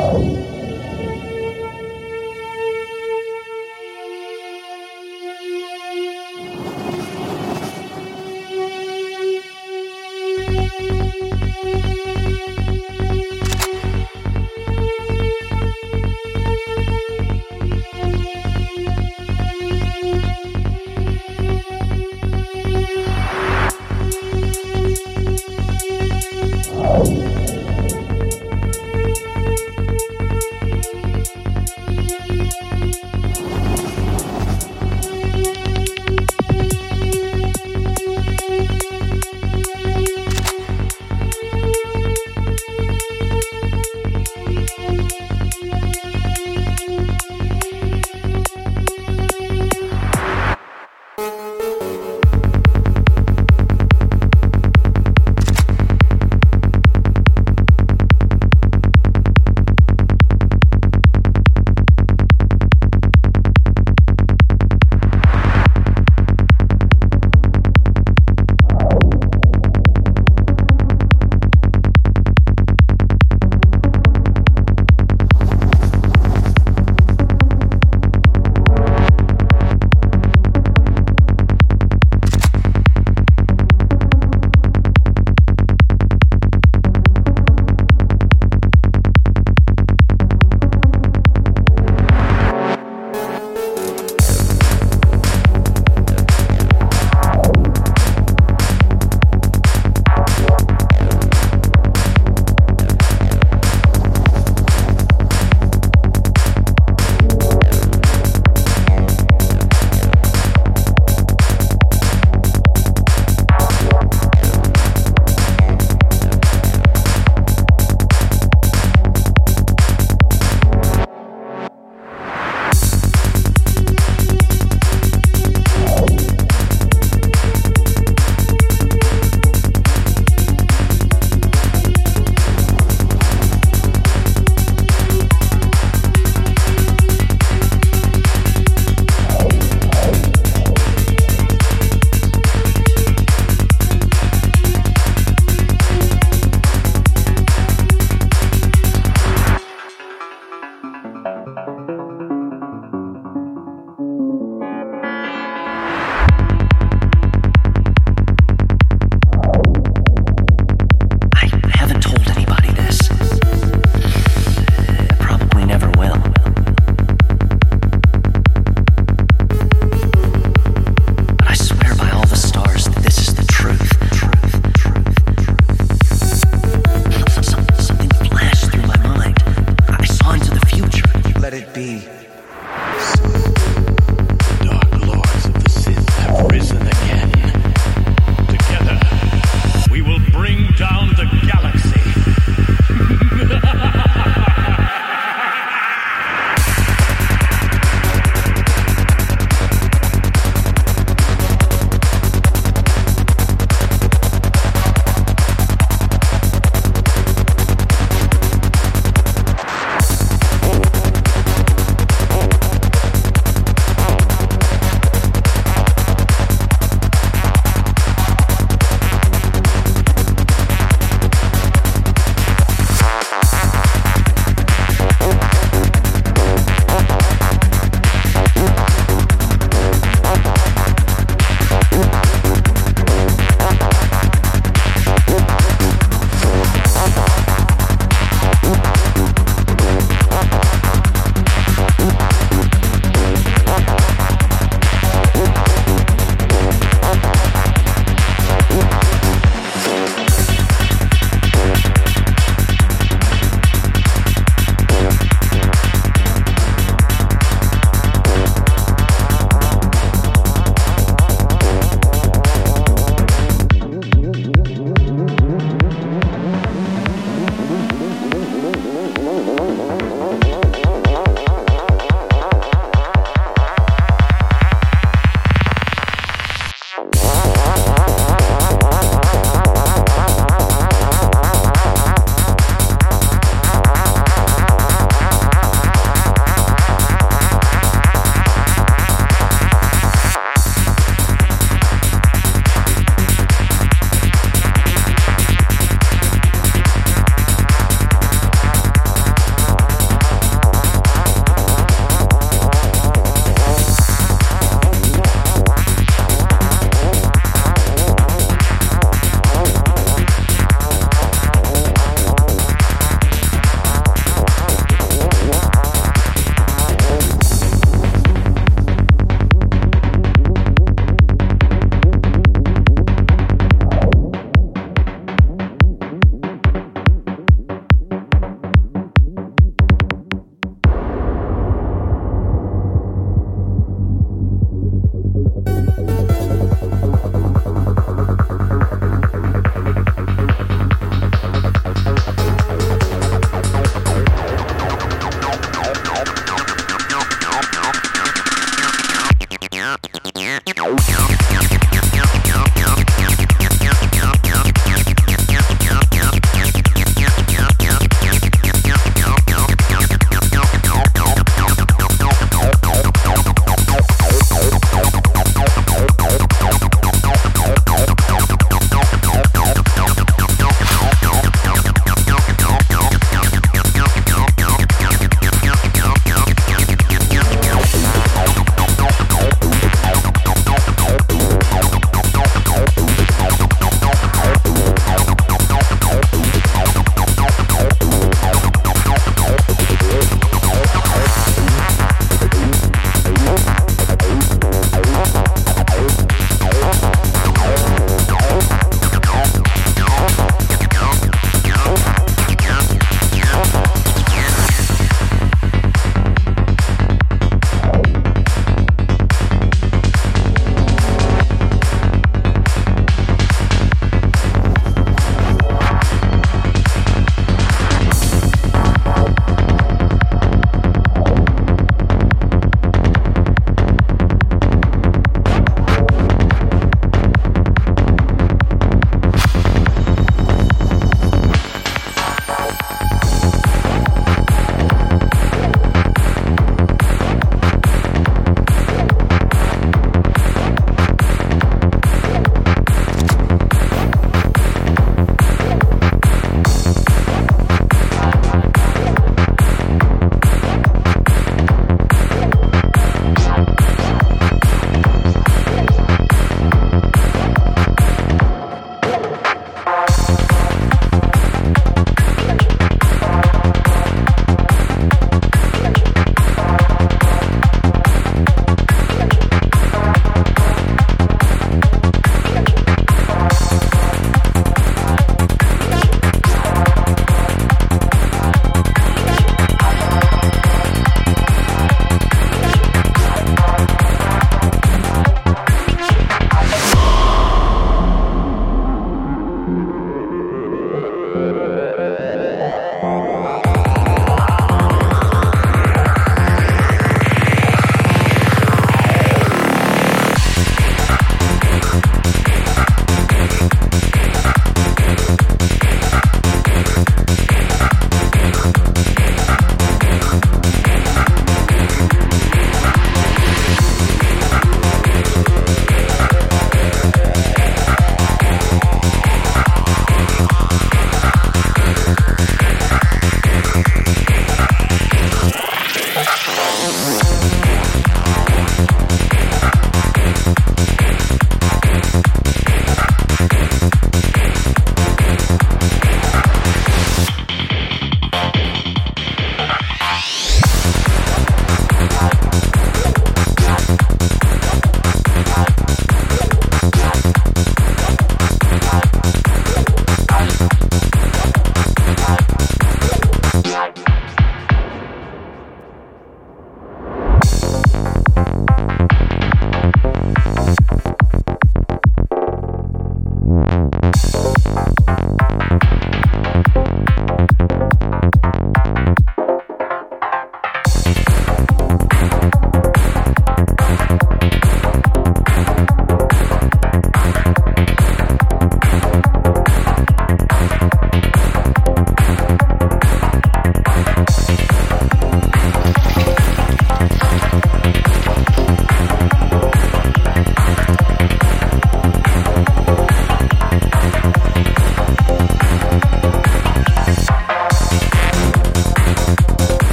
Oh.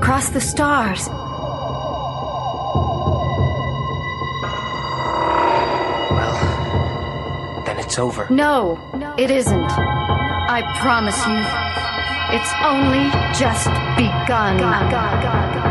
Across the stars. Well, then it's over. No, it isn't. I promise you. It's only just begun.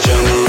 jungle.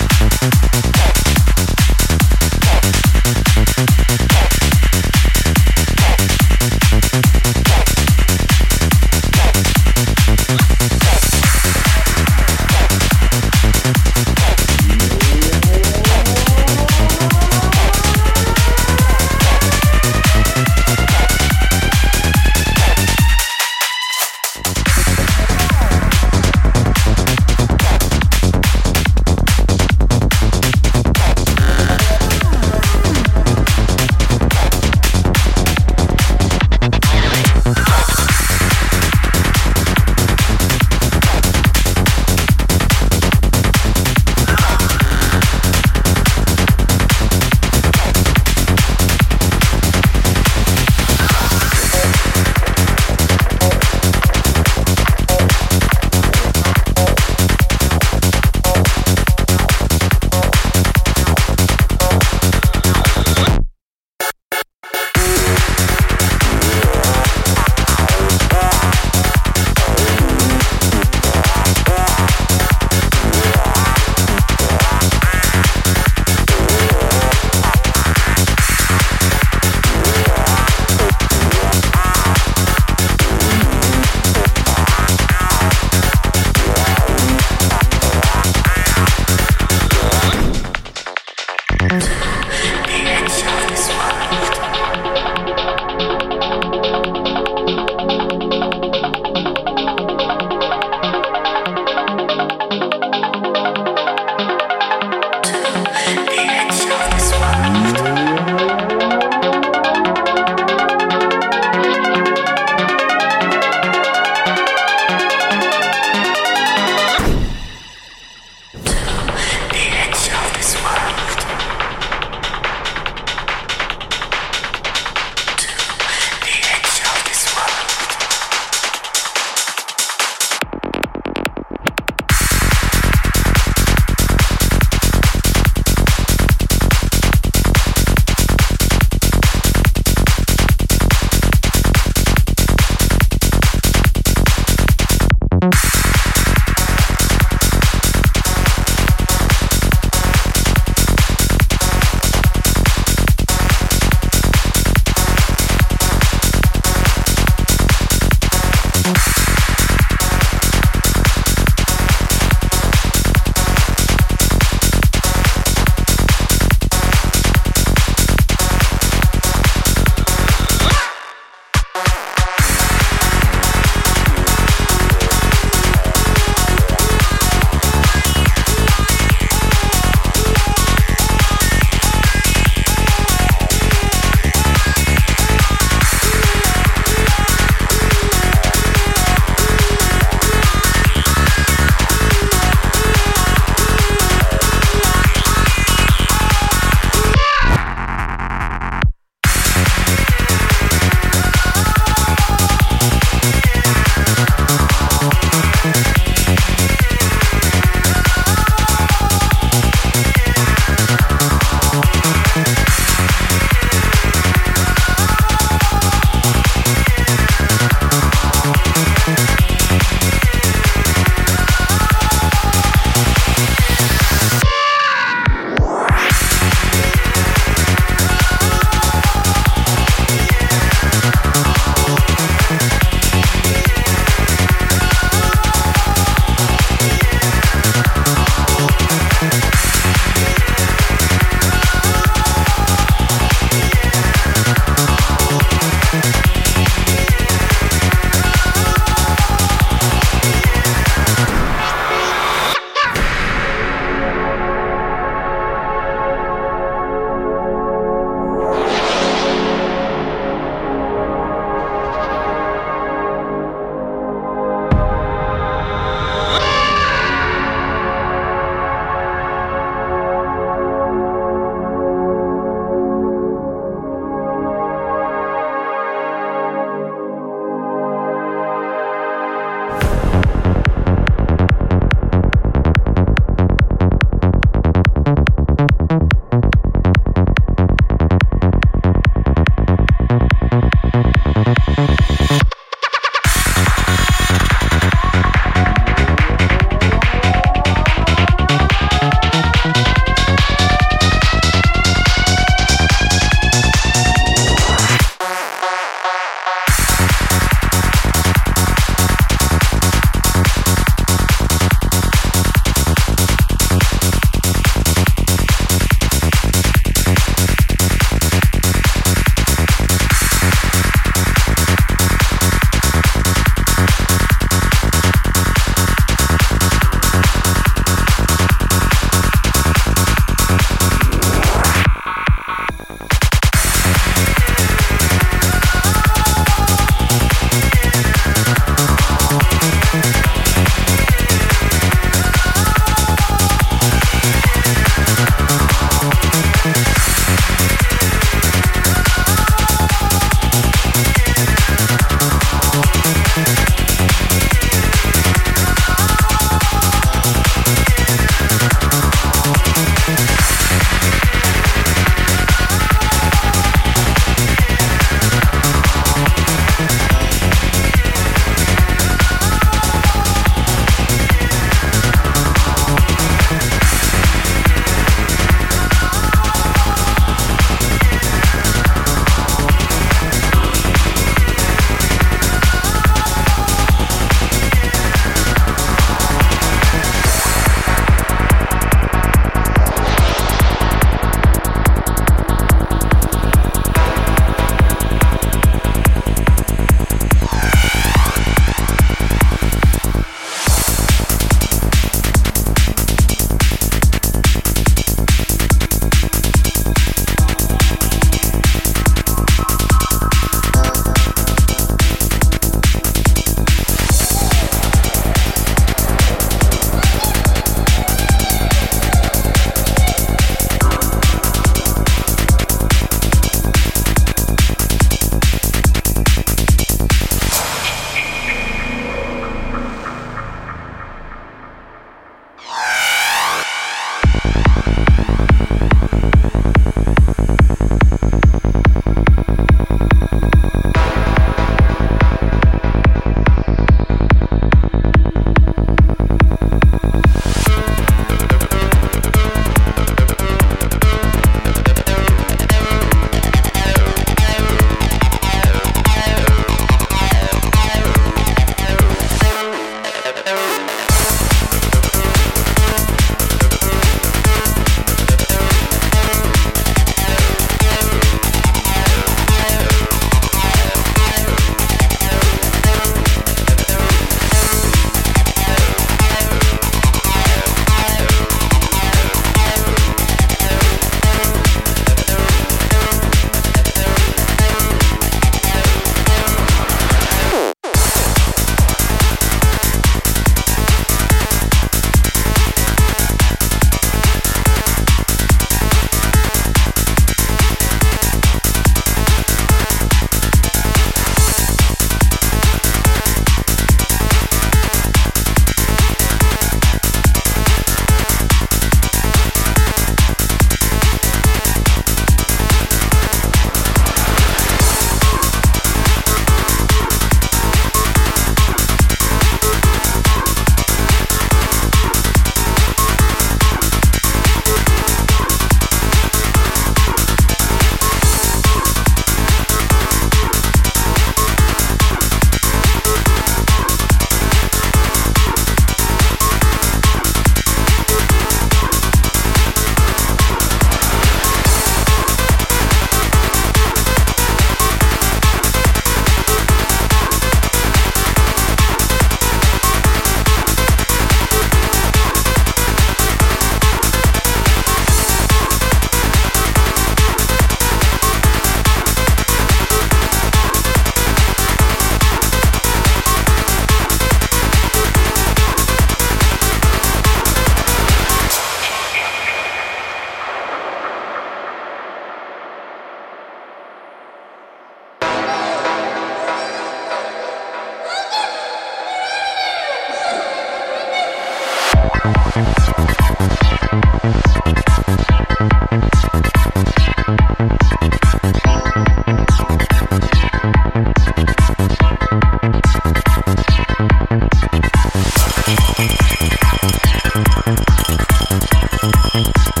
Thanks.